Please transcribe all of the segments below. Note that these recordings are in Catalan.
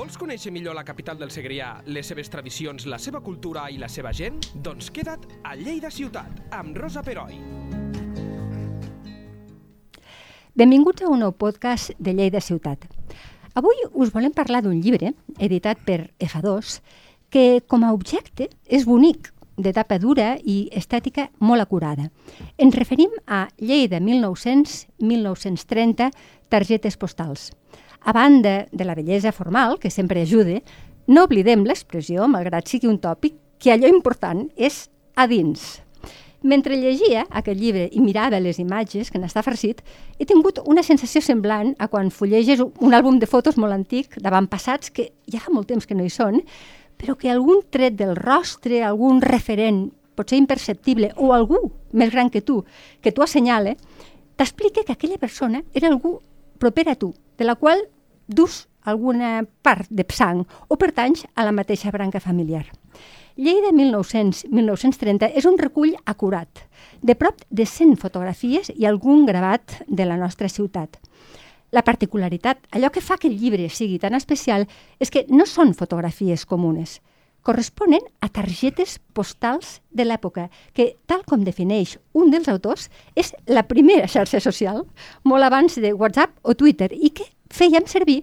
Vols conèixer millor la capital del Segrià, les seves tradicions, la seva cultura i la seva gent? Doncs queda't a Lleida Ciutat, amb Rosa Peroi. Benvinguts a un nou podcast de Lleida Ciutat. Avui us volem parlar d'un llibre editat per F2 que com a objecte és bonic, de tapa dura i estètica molt acurada. Ens referim a Lleida 1900-1930, targetes postals. A banda de la bellesa formal, que sempre ajuda, no oblidem l'expressió, malgrat sigui un tòpic, que allò important és a dins. Mentre llegia aquest llibre i mirava les imatges que n'està farcit, he tingut una sensació semblant a quan fulleges un àlbum de fotos molt antic d'avantpassats que ja fa molt temps que no hi són, però que algun tret del rostre, algun referent, potser imperceptible, o algú més gran que tu, que tu assenyale, t'explica que aquella persona era algú proper a tu, de la qual dus alguna part de sang o pertanys a la mateixa branca familiar. Lleida 1900-1930 és un recull acurat, de prop de 100 fotografies i algun gravat de la nostra ciutat. La particularitat, allò que fa que el llibre sigui tan especial, és que no són fotografies comunes. Corresponen a targetes postals de l'època, que, tal com defineix un dels autors, és la primera xarxa social, molt abans de WhatsApp o Twitter, i que fèiem servir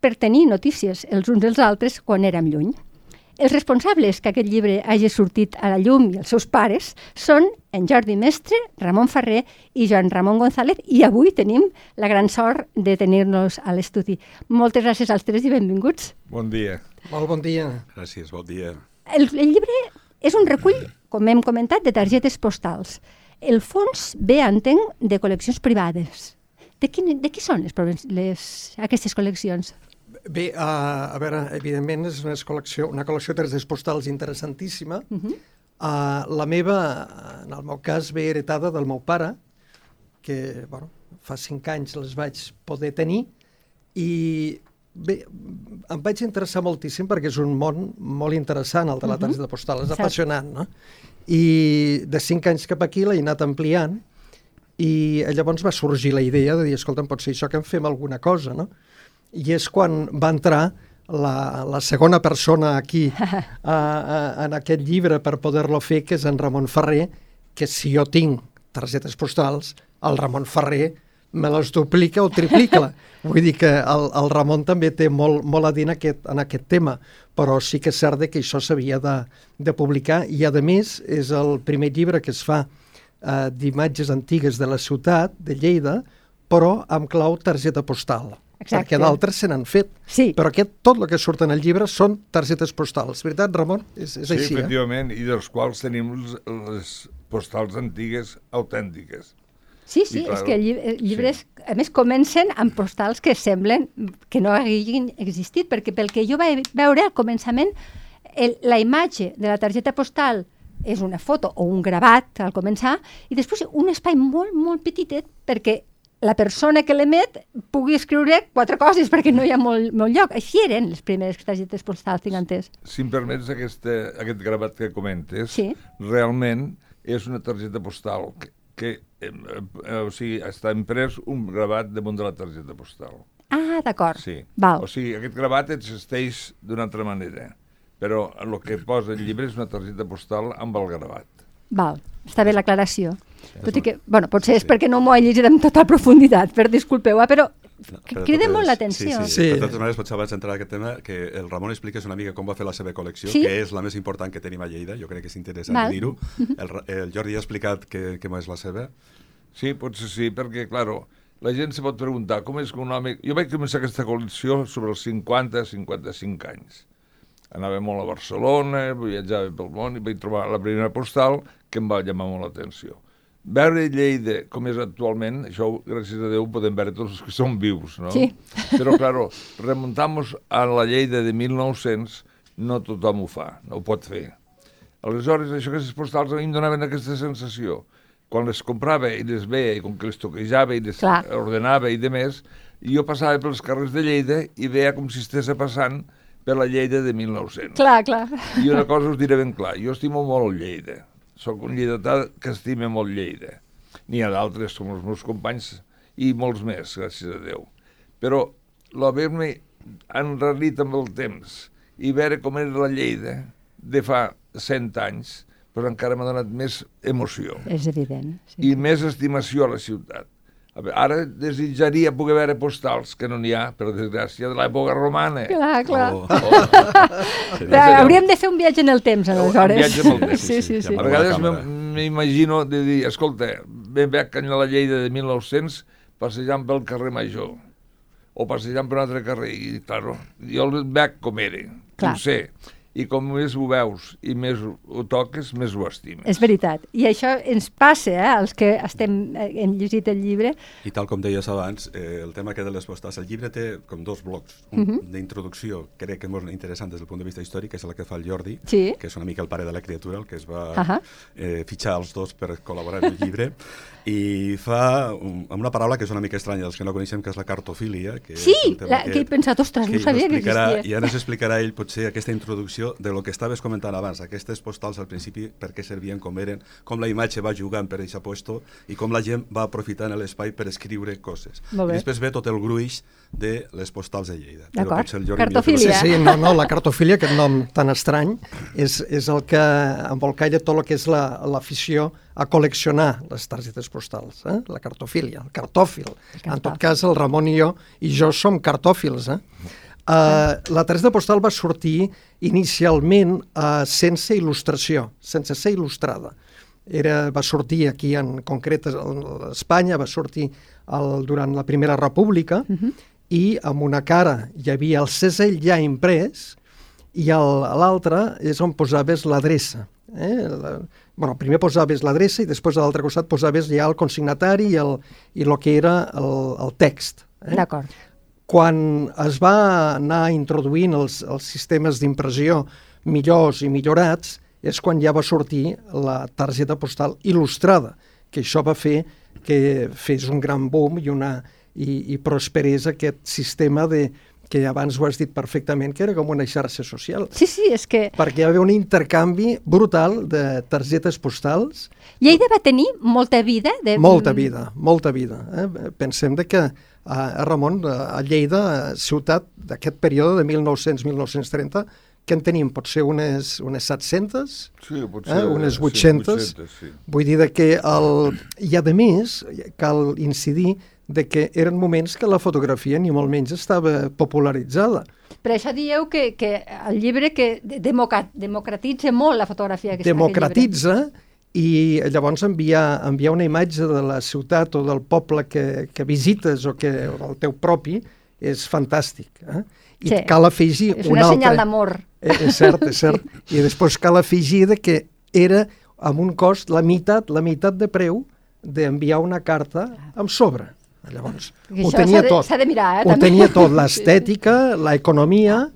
per tenir notícies els uns dels altres quan érem lluny. Els responsables que aquest llibre hagi sortit a la llum i els seus pares són en Jordi Mestre, Ramon Ferrer i Joan Ramon González i avui tenim la gran sort de tenir-nos a l'estudi. Moltes gràcies als tres i benvinguts. Bon dia. Molt bon dia. Gràcies, bon dia. El, el llibre és un recull, com hem comentat, de targetes postals. El fons ve, entenc, de col·leccions privades. De, quin, de qui són les, les, aquestes col·leccions? Bé, uh, a veure, evidentment és una col·lecció, una col·lecció de targetes postals interessantíssima. Uh -huh. uh, la meva, en el meu cas, ve heretada del meu pare, que, bueno, fa cinc anys les vaig poder tenir, i bé, em vaig interessar moltíssim perquè és un món molt interessant, el de la targeta postal, és apassionant, no? I de cinc anys cap aquí l'he anat ampliant, i llavors va sorgir la idea de dir, escolta, pot ser això que en fem alguna cosa, no? I és quan va entrar la, la segona persona aquí a, a, en aquest llibre per poder-lo fer, que és en Ramon Ferrer, que si jo tinc targetes postals, el Ramon Ferrer me les duplica o triplica. Vull dir que el, el Ramon també té molt, molt a dir en aquest, en aquest tema, però sí que és cert que això s'havia de, de publicar i, a més, és el primer llibre que es fa eh, d'imatges antigues de la ciutat, de Lleida, però amb clau targeta postal. Exacte. perquè d'altres se n'han fet. Sí. Però aquest, tot el que surt en el llibre són targetes postals. Veritat, Ramon? És, és sí, així, eh? efectivament, eh? i dels quals tenim les, les postals antigues autèntiques. Sí, sí, clar, és que el llibre, sí. a més, comencen amb postals que semblen que no hagin existit, perquè pel que jo vaig veure al començament, el, la imatge de la targeta postal és una foto o un gravat al començar, i després un espai molt, molt petitet, perquè la persona que l'emet pugui escriure quatre coses perquè no hi ha molt, molt lloc. Així eren les primeres targetes postals, tinc entès. Si em permets aquest, aquest gravat que comentes, sí. realment és una targeta postal que, que eh, eh, o sigui, està imprès un gravat damunt de la targeta postal. Ah, d'acord. Sí. Val. O sigui, aquest gravat existeix d'una altra manera, però el que posa el llibre és una targeta postal amb el gravat. Val, està bé l'aclaració. Tot i que, bueno, potser és perquè no m'ho he llegit amb tota profunditat, per disculpeu, eh, però no, crida molt l'atenció. Sí, sí, sí. sí. De totes maneres, potser abans d'entrar en aquest tema, que el Ramon expliqués una mica com va fer la seva col·lecció, sí? que és la més important que tenim a Lleida, jo crec que és interessant dir-ho. El, el Jordi ha explicat què, què és la seva. Sí, potser sí, perquè, claro, la gent se pot preguntar com és que un home... Jo vaig començar aquesta col·lecció sobre els 50-55 anys. Anava molt a Barcelona, viatjava pel món i vaig trobar la primera postal que em va llamar molt l'atenció veure Lleida com és actualment, això gràcies a Déu podem veure tots els que són vius, no? Sí. Però, claro, remuntamos a la Lleida de 1900, no tothom ho fa, no ho pot fer. Aleshores, això que les postals a mi em donaven aquesta sensació. Quan les comprava i les veia, i com que les toquejava i les Clar. ordenava i de més, jo passava pels carrers de Lleida i veia com si estés passant per la Lleida de 1900. Clar, clar. I una cosa us diré ben clar, jo estimo molt Lleida sóc un lleidatà que estima molt Lleida. N'hi ha d'altres, com els meus companys, i molts més, gràcies a Déu. Però l'haver-me enrarit amb el temps i veure com era la Lleida de fa 100 anys, però encara m'ha donat més emoció. És evident. Sí. I més estimació a la ciutat. A veure, ara desitjaria poder veure postals, que no n'hi ha, per desgràcia, de l'època romana. Clar, clar. Oh, Oh, Clar, hauríem de fer un viatge en el temps, aleshores. viatge en el temps, Sí, sí, sí. a Amb vegades m'imagino de dir, escolta, ben veig que a la Lleida de 1900 passejant pel carrer Major o passejant per un altre carrer i, claro, jo el veig com era, Clar. ho sé, i com més ho veus i més ho toques, més ho estimes. És veritat. I això ens passa, eh, als que estem, eh, hem llegit el llibre. I tal com deies abans, eh, el tema que de les postals, el llibre té com dos blocs. Un Mhm. d'introducció, crec que és molt interessant des del punt de vista històric, que és el que fa el Jordi, Sí. que és una mica el pare de la criatura, el que es va Ahà. eh, fitxar els dos per col·laborar en el llibre, i fa un, amb una paraula que és una mica estranya dels que no coneixem, que és la cartofília. Que Sí, la, que he pensat, ostres, no ell sabia que existia. I ara ens explicarà ell potser aquesta introducció de lo que estaves comentant abans, aquestes postals al principi, per què servien, com eren, com la imatge va jugant per aquest puesto i com la gent va aprofitant l'espai per escriure coses. I després ve tot el gruix de les postals de Lleida. Però D'acord. que Sí, sí, no, no, la cartofília, aquest nom tan estrany, és, és el que embolcalla tot el que és la- l'afició a col·leccionar les targetes postals, eh? la cartofília, el cartòfil. El En tot cartòfil. cas, el Ramon i jo, i jo som cartòfils. Eh? Uh, la targeta postal va sortir inicialment uh, sense il·lustració, sense ser il·lustrada. Era, va sortir aquí en concret a Espanya, va sortir el, durant la Primera República, uh -huh. i amb una cara hi havia el segell ja imprès i l'altre és on posaves l'adreça. Eh? La, bueno, primer posaves l'adreça i després a l'altre costat posaves ja el consignatari i el, i el que era el, el text. Eh? D'acord. Quan es va anar introduint els, els sistemes d'impressió millors i millorats, és quan ja va sortir la targeta postal il·lustrada, que això va fer que fes un gran boom i, una, i, i prosperés aquest sistema de, que abans ho has dit perfectament, que era com una xarxa social. Sí, sí, és que Perquè hi haver un intercanvi brutal de targetes postals Lleida va tenir molta vida. De... molta vida, molta vida. Eh? Pensem de que a, Ramon, a a Lleida, ciutat d'aquest període de 1900-1930, que en tenim? Potser unes, unes 700? Sí, potser, eh? unes sí, 800? 800, sí. Vull dir de que el... I a més, cal incidir de que eren moments que la fotografia ni molt menys estava popularitzada. Per això dieu que, que el llibre que democratitza molt la fotografia. Que aquest llibre. I llavors enviar, enviar una imatge de la ciutat o del poble que, que visites o, que, o del teu propi és fantàstic. Eh? I Sí. cal afegir És un una altre... senyal d'amor. Eh, és cert, és cert. I després cal afegir de que era amb un cost la meitat, la meitat de preu d'enviar una carta amb sobre. Llavors, Que ho tenia de- tot. de mirar, eh, Ho també. tenia tot, l'estètica, l'economia,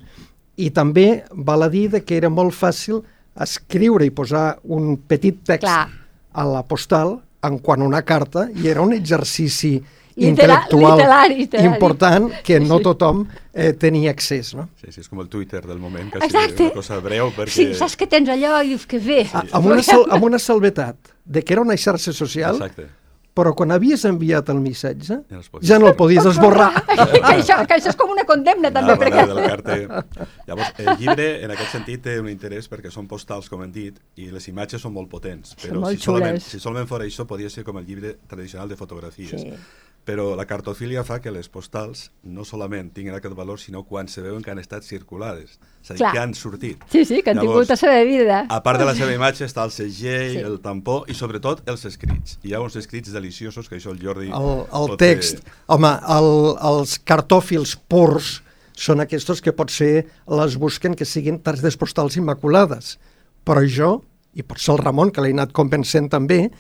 i també val a dir que era molt fàcil escriure i posar un petit text Clar. a la postal en quant a una carta, i era un exercici intel·lectual literari, literari. important que no tothom eh, tenia accés. No? Sí, sí, és com el Twitter del moment, que Exacte. una cosa breu, perquè... Sí, saps que tens allò i dius que bé. A- amb, una sal, amb una salvetat de que era una xarxa social, Exacte. Però quan havies enviat el missatge Ja no ja no el podies esborrar. que, això, que això és com una condemna també. Nada, perquè... nada del carter. Llavors, el llibre, en aquest sentit, té un interès perquè són postals, com hem dit, i les imatges són molt potents. Són Però molt si solament, xules. si solament fos això, podria ser com el llibre tradicional de fotografies. Sí. Però la cartofília fa que les postals no solament tinguin aquest valor, sinó quan se veuen que han estat circulades. És a dir, Clar. que han sortit. Sí, sí, que han Llavors, tingut la seva vida. A part de la seva imatge està el segell, Sí. el tampó i sobretot els escrits. Hi ha uns escrits deliciosos que això el Jordi... El, el text. fer. Home, el, els cartòfils purs són aquests que potser les busquen que siguin targetes postals immaculades. Però jo, i per això el Ramon, que l'he anat convencent també,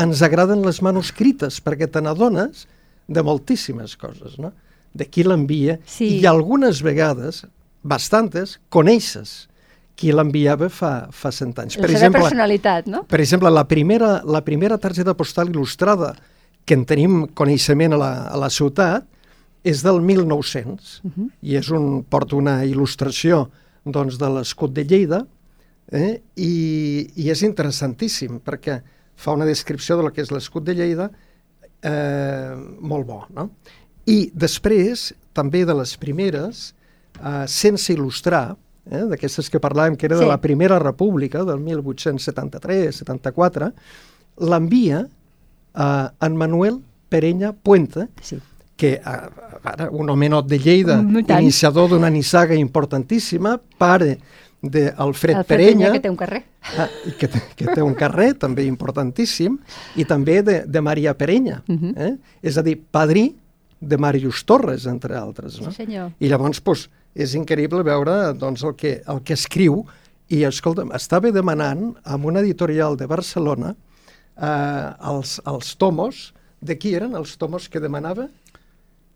ens agraden les manuscrites, perquè te n'adones de moltíssimes coses, no? De qui l'envia, Sí. i algunes vegades, bastantes, coneixes qui l'enviava fa, fa cent anys. La seva personalitat, no? Per exemple, la primera, la primera targeta postal il·lustrada que en tenim coneixement a la, a la ciutat és del 1900 uh -huh. i és un, porta una il·lustració doncs, de l'escut de Lleida eh? I, i és interessantíssim perquè fa una descripció de lo que és l'escut de Lleida eh, molt bo. No? I després, també de les primeres, uh, sense il·lustrar, eh, d'aquestes que parlàvem, que era Sí. de la Primera República, del 1873-74, l'envia a en Manuel Perenya Puente, Sí. que eh, ara, un homenot de Lleida, iniciador d'una nissaga importantíssima, pare d'Alfred Perenya, que té un carrer. Ah, que, que té un carrer també importantíssim, i també de, de Maria Perenya. Mhm. eh? És a dir, padrí de Màrius Torres, entre altres. No? Sí, senyor. I llavors pues, és increïble veure doncs, el, que, el que escriu, i escolta'm, estava demanant amb una editorial de Barcelona eh, els, els tomos, de qui eren els tomos que demanava?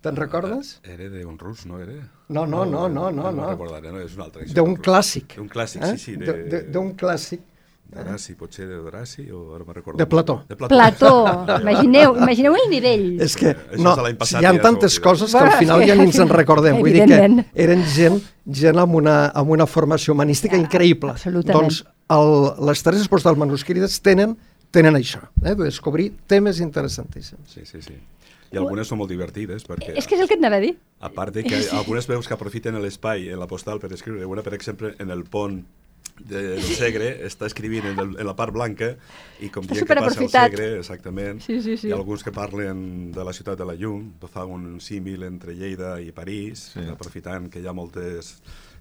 Te'n recordes? Era d'un rus, no era? No, no, no, no, no, no. no. recordaré, no, és un altre. D'un clàssic. D'un clàssic, eh? sí, sí. De- de- D'un clàssic. D'Horaci, potser d'Horaci, o ara me'n recordo. De Plató. De Plató. Plató. Imagineu, imagineu el nivell. És que no, de passat, hi ha tantes coses que al final ja ni ens en recordem. Vull dir que eren gent, gent amb, una, amb una formació humanística Ja, increïble. absolutament. Doncs el, les tres postals manuscrites tenen, tenen això, eh, de descobrir temes interessantíssims. Sí, sí, sí. I algunes són molt divertides, perquè... És que és el que et anava a dir. A part de que algunes veus que aprofiten l'espai en la postal per escriure, una, per exemple, en el pont del Segre, està escrivint en, el, en la part blanca i com dient que passa el. Segre, exactament, Sí, sí, sí. i alguns que parlen de la ciutat de la llum, fa un símil entre Lleida i París, Sí. aprofitant que hi ha moltes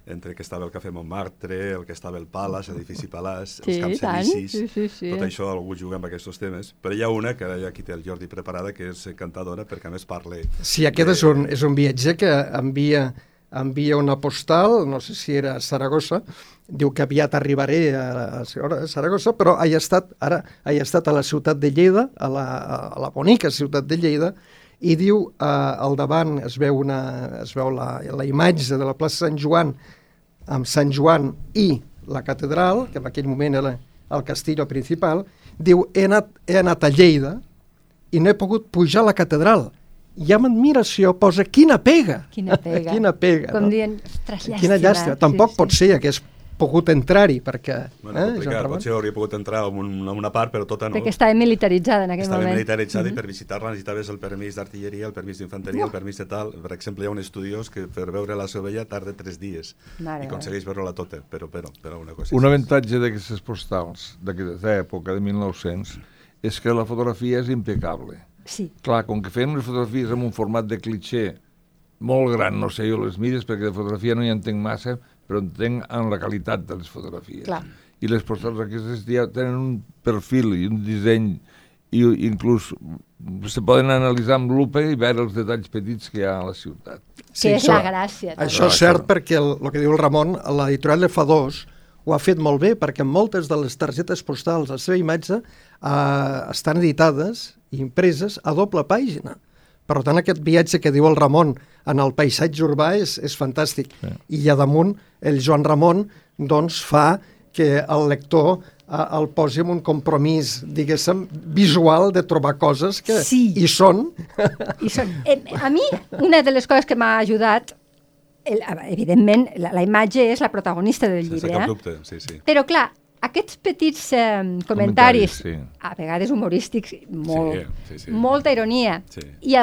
entre que estava el Cafè Montmartre, el que estava el Palace, l'edifici Palace, Sí, els Camps tant. Elisis, Sí, sí, sí. tot això algú juga amb aquests temes. Però hi ha una, que ara aquí té el Jordi preparada, que és encantadora, perquè a més parla... Sí, aquest és un, és un viatger que envia, envia una postal, no sé si era a Saragossa, diu que aviat arribaré a, a Saragossa, però ha estat, ara ha estat a la ciutat de Lleida, a la, a la bonica ciutat de Lleida, i diu, eh, al davant es veu, una, es veu la, la imatge de la plaça Sant Joan, amb Sant Joan i la catedral, que en aquell moment era el castillo principal, diu, he anat, he anat a Lleida i no he pogut pujar a la catedral. I amb admiració posa, quina pega! Quina pega. quina pega, Com no? dient, ostres, llàstima. Quina llàstima. Tampoc pot ser hagués pogut entrar-hi, perquè... Bueno, eh, complicat, potser hauria pogut entrar en, un, en una part, però tota no. Perquè estava militaritzada en aquell Estava moment. militaritzada Mhm. i per visitar-la necessitaves el permís d'artilleria, el permís d'infanteria, el permís de tal. Per exemple, hi ha un estudiós que per veure la seva vella tarda tres dies Mare i aconsegueix veure-la tota, però, però, però una cosa... Un avantatge d'aquestes postals d'aquesta època, de 1900, és que la fotografia és impecable. Sí, Clar, com que feien unes fotografies amb un format de clitxer molt gran, no sé jo les mires, perquè de fotografia no hi entenc massa, però entenc en la qualitat de les fotografies. Clar. I les postals aquestes ja tenen un perfil i un disseny i inclús se poden analitzar amb lupa i veure els detalls petits que hi ha a la ciutat. que és això- la gràcia. també. Això és cert perquè el, el que diu el Ramon, l'editorial F2 ho ha fet molt bé perquè moltes de les targetes postals, la seva imatge, eh, estan editades i impreses a doble pàgina. Per tant, aquest viatge que diu el Ramon en el paisatge urbà és, és fantàstic. Sí. I a damunt, el Joan Ramon doncs, fa que el lector eh, el posi en un compromís, diguéssim, visual de trobar coses que Sí. hi són. I són, eh, a mi, una de les coses que m'ha ajudat, el, evidentment, la, la imatge és la protagonista del Sense llibre, cap eh? dubte, sí, sí. però clar, aquests petits eh, comentaris, Comentaris, sí. a vegades humorístics, molt, sí, sí. molta ironia, Sí. I,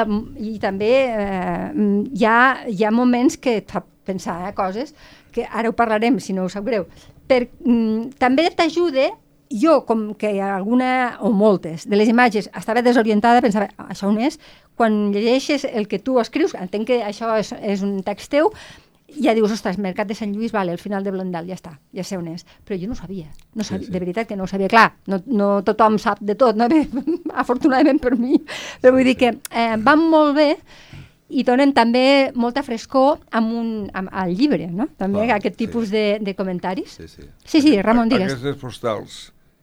i també eh, hi, ha, hi ha moments que et fa pensar eh, coses que ara ho parlarem, si no us sap greu, per, mm, també t'ajuda jo, com que alguna, o moltes, de les imatges estava desorientada, pensava, "Ah, això on és? Quan llegeixes el que tu escrius, entenc que això és, és un text teu, ja dius, ostres, Mercat de Sant Lluís, vale, al final de Blondel, ja està, ja sé on és. Però jo no sabia, no sabia sí. de veritat que no ho sabia. Clar, no, no tothom sap de tot, no? Bé, afortunadament per mi, però vull dir que eh, van molt bé i donen també molta frescor amb un, amb, al llibre, no? També Clar, aquest sí. tipus de, de comentaris. Sí, sí. Sí, sí, Ramon, digues. Aquestes postals,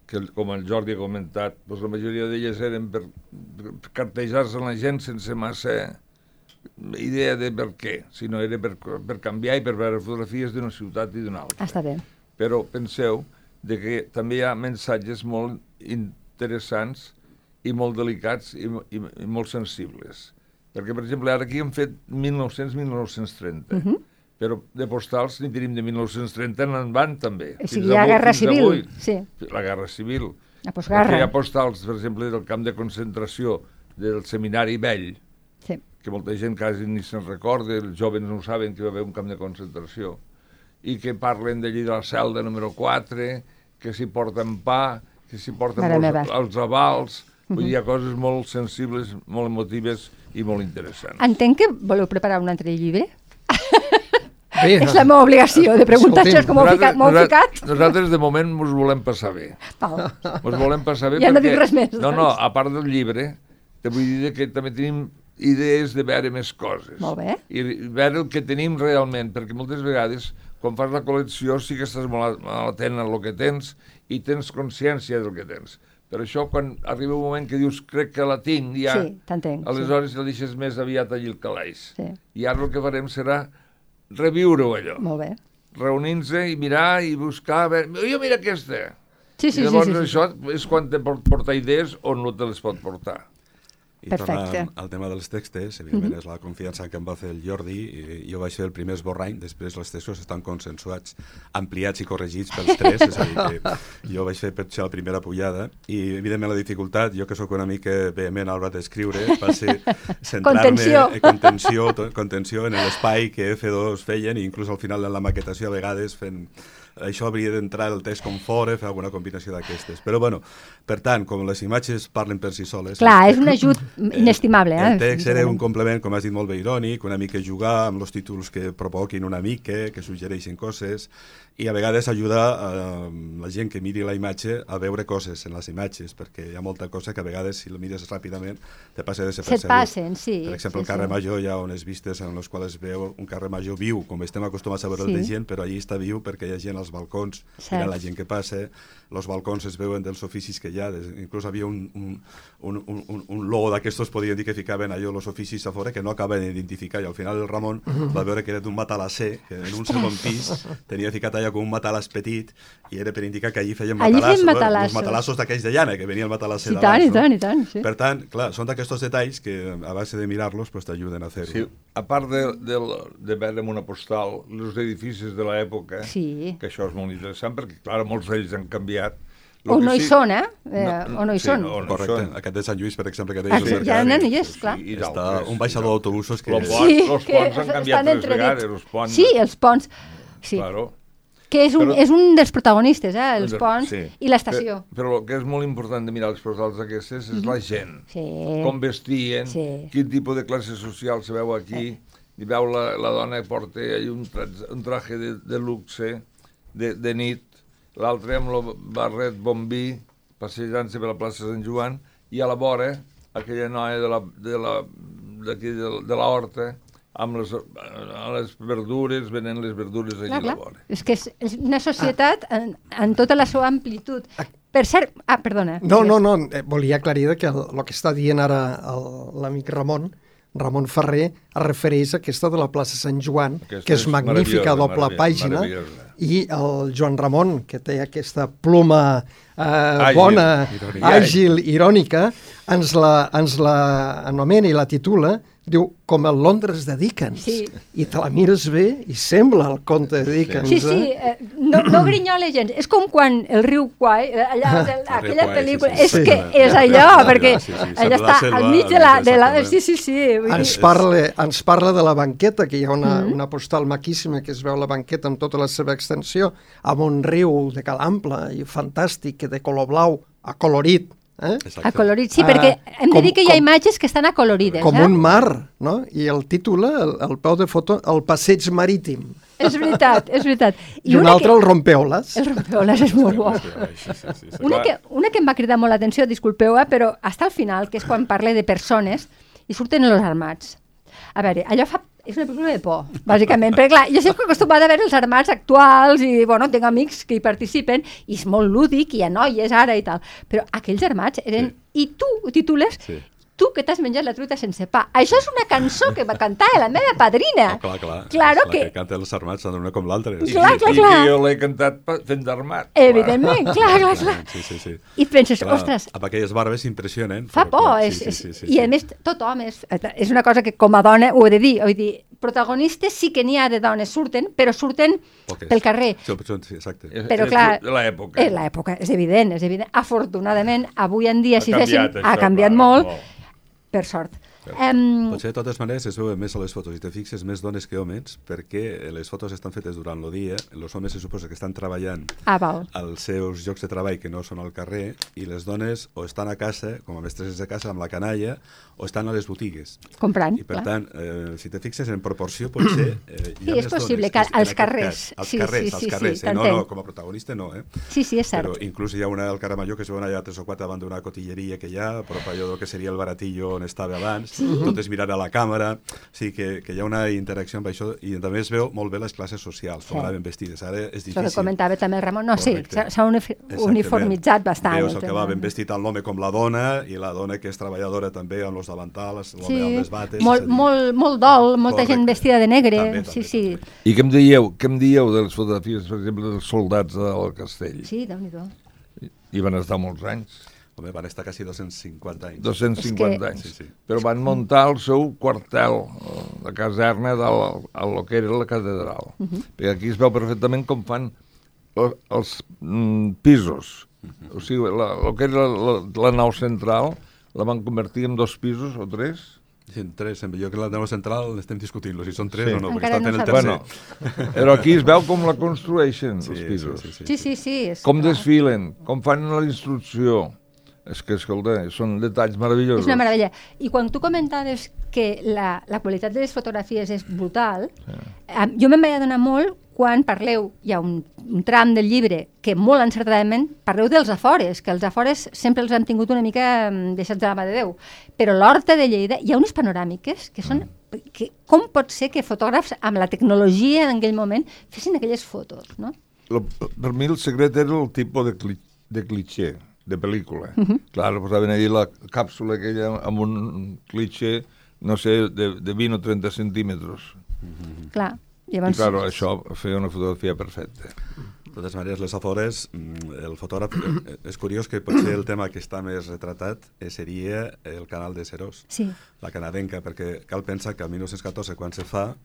que com el Jordi ha comentat, doncs la majoria d'elles eren per, per cartejar-se la gent sense massa idea de per què, sinó era per, per canviar i per veure fotografies d'una ciutat i d'una altra. Ah, està bé. Però penseu de que també hi ha missatges molt interessants i molt delicats i, i, i molt sensibles. Perquè, per exemple, ara aquí hem fet 1900-1930, uh -huh. però de postals n'hi tenim de 1930 en endavant també. O sigui, fins hi ha avui- guerra civil, avui. sí. La guerra civil. La postguerra. Perquè hi ha postals, per exemple, del camp de concentració del seminari vell. Que molta gent quasi ni se'n recorda, els joves no ho saben que hi va haver un camp de concentració, i que parlen d'allí de la celda número 4, que s'hi porten pa, que s'hi porten els, els avals, vull dir, hi ha coses molt sensibles, molt emotives i molt interessants. Entenc que voleu preparar un altre llibre? Bé, És la meva obligació de preguntar Escolti'm, això, com m'ho ficat, nosaltres, ficat. nosaltres, de moment, ens volem passar bé. Ens volem passar bé Ja no perquè... dic res més, No, no, doncs. a part del llibre, te vull dir que també tenim idees de veure més coses. Molt bé. I veure el que tenim realment, perquè moltes vegades, quan fas la col·lecció, sí que estàs molt, atent a el que tens i tens consciència del que tens. Per això, quan arriba un moment que dius, crec que la tinc, ja... Sí, t'entenc, sí. Aleshores, la deixes més aviat allí el calaix. Sí. I ara el que farem serà reviure-ho, allò. Molt bé. Reunir-nos i mirar i buscar... A veure, jo mira aquesta. Sí, sí, I sí, llavors sí, sí. això és quan te pot portar idees o no te les pot portar. I Perfecte. tornant al tema dels textos, evidentment és la confiança que em va fer el Jordi, i jo vaig fer el primer esborrany, després els textos estan consensuats, ampliats i corregits pels tres, és a dir, que jo vaig fer per això la primera pujada, i evidentment la dificultat, jo que sóc una mica vehement a l'hora d'escriure, va ser centrar-me en contenció, contenció en l'espai que F2 feien, i inclús al final de la maquetació a vegades fent això hauria d'entrar el text com fora, fer alguna combinació d'aquestes. Però, bueno, per tant, com les imatges parlen per si soles... Clar, el és un ajut inestimable, eh? El text era un complement, com has dit, molt bé irònic, una mica jugar amb els títols que provoquin una mica, que suggereixen coses, i a vegades ajudar a la gent que miri la imatge a veure coses en les imatges, perquè hi ha molta cosa que a vegades, si la mires ràpidament, te passa desapercebut. Se't passen, sí, Per exemple, sí, el carrer sí. Major hi ha unes vistes en les quals es veu un carrer Major viu, com estem acostumats a veure Sí. el de gent, però allí està viu perquè hi ha gent als balcons, Cert. mirant la gent que passa, els balcons es veuen dels oficis que hi ha, des, inclús havia un, un, un, un, un, logo d'aquestos, podien dir que ficaven allò els oficis a fora, que no acaben d'identificar, i al final el Ramon va veure que era d'un matalasser, que en un segon pis tenia ficat allà com un matalàs petit, i era per indicar que allí feien Allí matalassos, feien matalassos. els matalassos d'aquells de llana, que venia el matalasser I tant, d'abans, i tant, i tant, sí. Per tant, clar, són d'aquests detalls que a base de mirar-los pues, t'ajuden a fer-ho. Sí, a part de, de, de veure en una postal els edificis de l'època, Sí. que això és molt interessant, perquè, clar, molts d'ells han canviat. Lo O no hi sí- són, eh? Eh, o no hi són. o no Correcte, són. aquest de Sant Lluís, per exemple, que Ah, deies sí, el ja no hi és, clar. i està un baixador d'autobusos que... Pont- els ponts han canviat tres entredits. vegades, els ponts. Sí, els ponts. Sí, Claro. que és un, Però- és un dels protagonistes, eh? Els ponts sí. i l'estació. Però, però el que és molt important de mirar les postals aquestes és la gent. Sí. Com vestien, Sí. quin tipus de classe social se veu aquí. I veu la, la dona que porta un, tra un traje de, de luxe, de, de nit, l'altre amb el barret bombí, passejant-se per la plaça Sant Joan, i a la vora, aquella noia de la, de la, d'aquí de, de la horta, amb les, a les verdures, venent les verdures allà Clar, a la clar. vora. És que és, és una societat en, en tota la seva amplitud. Per cert... Ah, perdona. No, no, no, eh, volia aclarir que el, el que està dient ara l'amic Ramon, Ramon Ferrer, es refereix a aquesta de la plaça Sant Joan, Aquesta que és, és magnífica, doble pàgina. I el Joan Ramon, que té aquesta pluma eh, Àgil, bona, irònica. àgil, irònica, ens la, ens la anomena i la titula, diu, com el Londres de Dickens. Sí. I te la mires bé i sembla el conte de Dickens. Sí, sí, eh? eh, no, no grinyola gens. És com quan el riu Kwai, eh, allà, de, aquella Kwai, sí, pel·lícula, sí, és sí. que Sí. és Ja, allò, ja, perquè ja, sí, sí, allà està la selva, al mig de la... De la sí, sí, sí. Vull Ens dir, parla, ens parla de la banqueta, que hi ha una, Mm-hmm. una postal maquíssima que es veu la banqueta amb tota la seva extensió, amb un riu de calample i fantàstic, de color blau, acolorit, eh? Exacte. acolorit, sí, Ah, perquè hem de com- dir que hi ha com- imatges que estan acolorides. com eh? un mar, no? I el títol, el, el peu de foto, el passeig marítim. És veritat, és veritat. I, un una altre, el rompeoles. Que... El rompeoles és molt bo. Sí, sí, sí, sí, sí. Una que, una que em va cridar molt l'atenció, disculpeu, eh, però hasta al final, que és quan parla de persones i surten els armats. A veure, allò fa... És una pel·lícula de por, bàsicament, perquè clar, jo sempre acostumada a veure els armats actuals i, bueno, tinc amics que hi participen i és molt lúdic, i hi ha noies ara i tal, però aquells armats eren... I tu titules Sí. Tu que t'has menjat la truita sense pa. Això és una cançó que va cantar la meva padrina. Ah, clar, clar. Claro És la que... que canta els armats, tant una com l'altra. I, Clar, clar, i clar. que jo l'he cantat fent d'armat. Evidentment, clar, clar, clar. Sí, sí, sí. I penses, Clar, ostres, Amb aquelles barbes impressionen. fa por. clar, és, sí, és, sí, sí, I a sí. més, tothom és, és una cosa que com a dona ho he de dir. Vull dir, protagonistes sí que n'hi ha de dones, surten, però surten Poques. pel carrer. Sí, sí, exacte. És- Però és clar, de l'època. És l'època, és evident, és evident. Afortunadament, avui en dia, Ha si canviat això, ha canviat clar, molt, molt. Per sort. Um, Potser de totes maneres es veuen més a les fotos, i te fixes, més dones que homes, perquè les fotos estan fetes durant el dia, els homes se suposa que estan treballant ah, val. als seus llocs de treball que no són al carrer, i les dones o estan a casa, com a mestresses de casa, amb la canalla, o estan a les botigues. Comprant, I per clar. tant, eh, si te fixes en proporció, potser... Eh, hi ha Sí, és possible dones que als carrers. cas. Als Sí, carrers, sí, als sí, sí, carrers. eh? No, no, com a protagonista no, eh? Sí, sí, és cert. Però inclús hi ha una del Caramalló que es veuen allà tres o quatre davant d'una cotilleria que hi ha, a prop allò del que seria el baratillo on estava abans, sí. totes mirant a la càmera, o sigui que, que hi ha una interacció amb això, i també es veu molt bé les classes socials, com Sí. anaven vestides. Ara és Això difícil. que comentava també el Ramon. No, sí, Correcte. s'ha s'ha Exactament. uniformitzat bastant. Veus el que va ben vestit el home com la dona, i la dona que és treballadora també amb els davantals, l'home Sí, amb les bates... molt, és molt, molt dol, molta Correcte. gent vestida de negre. També, sí, també, sí. també. I què em dieu, què em dieu de les fotografies, per exemple, dels soldats del castell? Sí, déu nhi Hi van estar molts anys, Home, van estar quasi 250 anys. 250 És que- anys. Sí, sí. Però van muntar el seu quartel, la caserna del, a lo que era la catedral. Uh -huh. Perquè aquí es veu perfectament com fan el, els mm, pisos. Uh -huh. O sigui, la, lo que era la, la, la nau central la van convertir en dos pisos o tres. Sí, en tres, en jo que la nau central estem discutint-lo, si són tres Sí. o no, perquè Encara està fent no el tercer. Bueno, però aquí es veu com la construeixen, Sí, els sí, pisos. sí, sí. Sí, sí, sí. És, Com clar. desfilen, com fan la instrucció. És que, escolta, són detalls meravellosos. És una meravella. I quan tu comentaves que la, la qualitat de les fotografies és brutal, sí. jo me'n vaig adonar molt quan parleu, hi ha un, un tram del llibre que molt encertadament parleu dels afores, que els afores sempre els hem tingut una mica mm, deixats de la mà de Déu. Però l'Horta de Lleida hi ha unes panoràmiques que són... Que, com pot ser que fotògrafs amb la tecnologia en aquell moment fessin aquelles fotos, no? Lo, per mi el secret era el tipus de, cli, de cliché, de pel·lícula. Uh -huh. Clar, posaven allí la càpsula aquella amb un cliché, no sé, de, de 20 o 30 centímetres. Clar. I, Llavors, clar, això feia una fotografia perfecta. De totes maneres, les afores, mm, el fotògraf... eh, És curiós que potser el tema que està més retratat eh, seria el canal de Serós, Sí. la canadenca, perquè cal pensar que el 1914, quan se fa,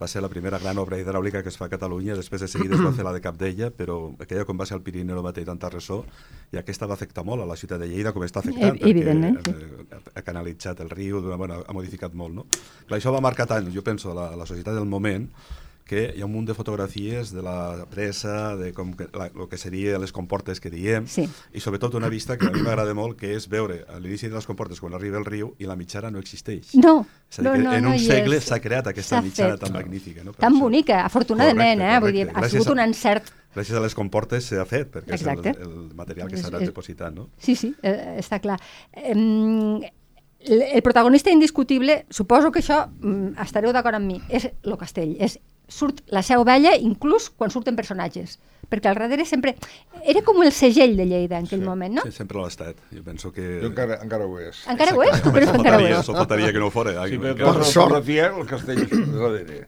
va ser la primera gran obra hidràulica que es fa a Catalunya, després de seguida es va fer la de Capdella, però aquella com va ser al Pirineu no va tenir tanta ressò, i aquesta va afectar molt a la ciutat de Lleida, com està afectant, Ev- evidentment, perquè eh, ha canalitzat el riu, bueno, ha modificat molt, no? Clar, això va marcar tant, jo penso, la, la societat del moment, que hi ha un munt de fotografies de la pressa, de com que, la, el que seria les comportes que diem, Sí. i sobretot una vista que a mi m'agrada molt, que és veure a l'inici de les comportes quan arriba el riu i la mitjana no existeix. No, És a dir, no, no, en no un hi segle s'ha creat aquesta mitjana fet. tan magnífica. No? Per Tan això- bonica, afortunadament, Correcte, eh? Vull dir, ha Gràcies sigut un encert. Gràcies a les comportes s'ha fet, perquè Exacte. és el, el material que s'ha anat depositant. No? Sí, sí, eh, està clar. Em, el, protagonista indiscutible, suposo que això mm, estareu d'acord amb mi, és el castell. És, surt la seu vella inclús quan surten personatges. Perquè al darrere sempre... Era com el segell de Lleida en aquell moment, no? Sí, sempre l'ha estat. Jo penso que... Jo encara, encara ho és. Encara ho és? Tu creus que encara ho és? Sol faltaria que no ho fora. Sí, Ai, perquè Per sort. el castell darrere. Sí,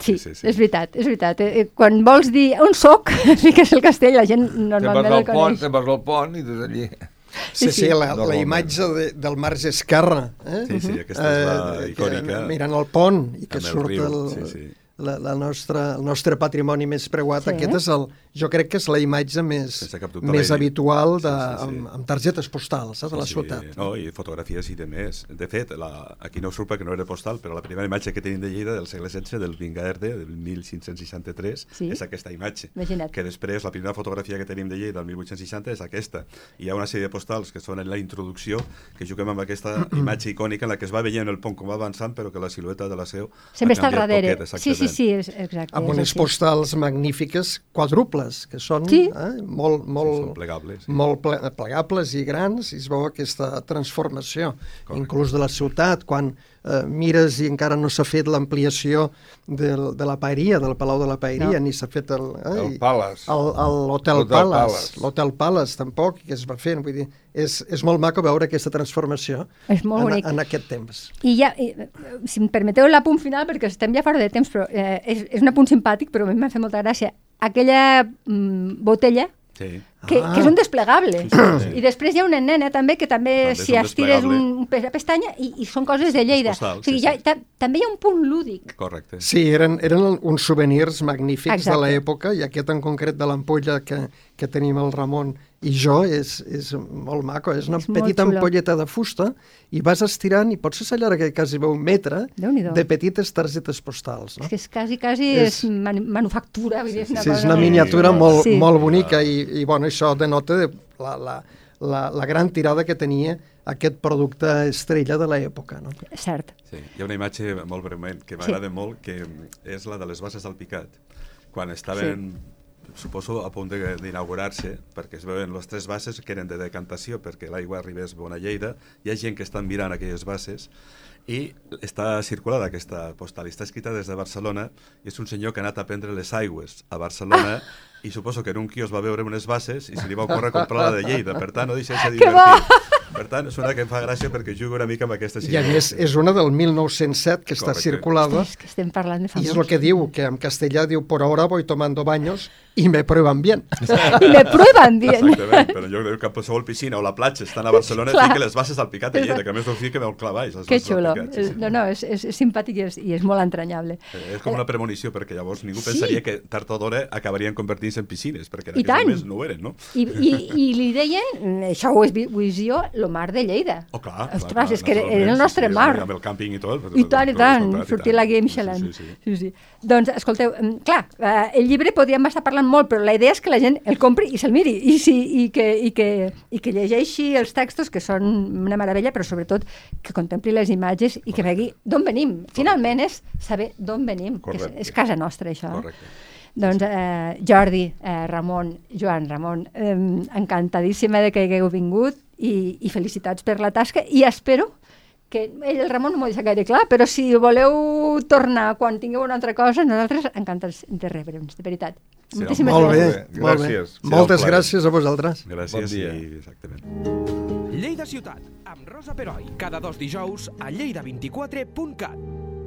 Sí, sí, sí. és veritat, és veritat. Eh, eh, Quan vols dir on soc, fiques el castell, la gent Te vas normalment al el pont, coneix. te vas al pont i des d'allí... Sí, Sí, sí, sí. la, la imatge de, del marge esquerre. Eh? Sí, sí, aquesta és la Eh, icònica. Mirant el pont i que el surt riu, el, sí, sí. La, la nostra, el nostre patrimoni més preuat. Sí. Aquest és el, jo crec que és la imatge més, dubte, més habitual de, Sí, sí, sí. Amb, amb targetes postals eh, de la ciutat. No, i fotografies i de més. De fet, la, aquí no surt perquè no era postal, però la primera imatge que tenim de Lleida del segle XVI, del Vingaerde, del 1563, Sí. és aquesta imatge. Imagina't. Que després, la primera fotografia que tenim de Lleida, del 1860, és aquesta. I hi ha una sèrie de postals que són en la introducció, que juguem amb aquesta imatge icònica en la que es va veient el pont com va avançant, però que la silueta de la seu Sempre està al darrere. poquet, sí, sí. Sí, és, exacte. amb unes postals magnífiques quadruples, que són Sí. eh, molt, molt, són plegables, sí. molt ple, plegables i grans, i es veu aquesta transformació, Correcte. inclús de la ciutat, quan eh, mires i encara no s'ha fet l'ampliació del, de la paeria, del Palau de la Paeria, No. ni s'ha fet el... Eh, El i- Palace. el- el- L'Hotel Palace, l'Hotel Palace tampoc, que es va fent, vull dir, és, és molt maco veure aquesta transformació És molt en, bonic. en aquest temps. I ja, eh, si em permeteu l'apunt final, perquè estem ja fora de temps, però eh, és, és un apunt simpàtic, però a mi m'ha fet molta gràcia. Aquella mm, botella Sí. Que, Ah. que és un desplegable. Sí, sí, sí. I després hi ha una nena també que també, També és si estires un, un pes de pestanya i, i són coses de Lleida. postals, o sigui, sí, sí. ta, també hi ha un punt lúdic. Correcte. Sí, eren, eren uns souvenirs magnífics Exacte. de l'època i aquest en concret de l'ampolla que, que tenim el Ramon i jo és, és molt maco. És una És petita ampolleta de fusta i vas estirant i pot ser sa llarga quasi veu un metre de petites targetes postals. És No? que és quasi, quasi És- és, man, manufactura. Vull dir, és una Sí, és una miniatura Sí. molt, Sí. molt bonica i, i bueno, això denota de la, la, la, la gran tirada que tenia aquest producte estrella de l'època. No? Cert. Sí, hi ha una imatge molt breument que m'agrada sí. molt, que és la de les bases del Picat. Quan estaven, sí. Suposo, a punt de- d'inaugurar-se, perquè es veuen les tres bases que eren de decantació perquè l'aigua arribés bona Lleida, hi ha gent que estan mirant aquelles bases i està circulada aquesta postal, i està escrita des de Barcelona, i és un senyor que ha anat a prendre les aigües a Barcelona, Ah. i suposo que en un quios va veure unes bases i se li va ocórrer comprar la de Lleida, per tant, no deixa de divertit. Per tant, és una que em fa gràcia perquè jugo una mica amb aquesta I a més, és una del 1907 que està Correcte. circulada És que estem parlant de i famós. és el que diu, que en castellà diu por ahora voy tomando baños y me prueban bien. I me prueben bien. Exactament, però en lloc de que qualsevol piscina o la platja estan a Barcelona, Clar. fica les bases al Picat Lleida, que a més molt clar baix. les Que xulo. Picat, sí, sí. No, no, és, és, és simpàtic i és, i és molt entranyable. Eh, És com una premonició, perquè llavors ningú Sí. pensaria que tard o d'hora acabarien convertint-se en piscines, perquè en I aquells moments no ho eren, no? I, i, i li deien, això ho és vi- visió, lo mar de Lleida. Oh, clar, Ostres, clar, clar, és que era, el nostre sí, mar. Amb el càmping i tot. I tant, i tant, i sortir la Game Sí, Xelan. Sí, sí, sí, sí. Doncs, escolteu, mm, clar, eh, el llibre podríem estar parlant molt, però la idea és que la gent el compri i se'l miri, i, sí, i, que, i, que, i que llegeixi els textos, que són una meravella, però sobretot que contempli les imatges i que vegi d'on venim. Finalment és saber d'on venim, que és, Correcte. és casa nostra, això. Correcte. Doncs eh, Jordi, eh, Ramon, Joan, Ramon, eh, encantadíssima de que hagueu vingut i, i felicitats per la tasca i espero que ell, el Ramon, no m'ho deixa gaire clar, però si voleu tornar quan tingueu una altra cosa, nosaltres encantats de rebre'ns, de veritat. Sí, Moltíssimes Molt bé, gràcies. gràcies. molt bé. Gràcies. Un Moltes gràcies a vosaltres. Gràcies, Bon dia. i exactament. Lleida Ciutat, amb Rosa Peroi, cada dos dijous a lleida24.cat.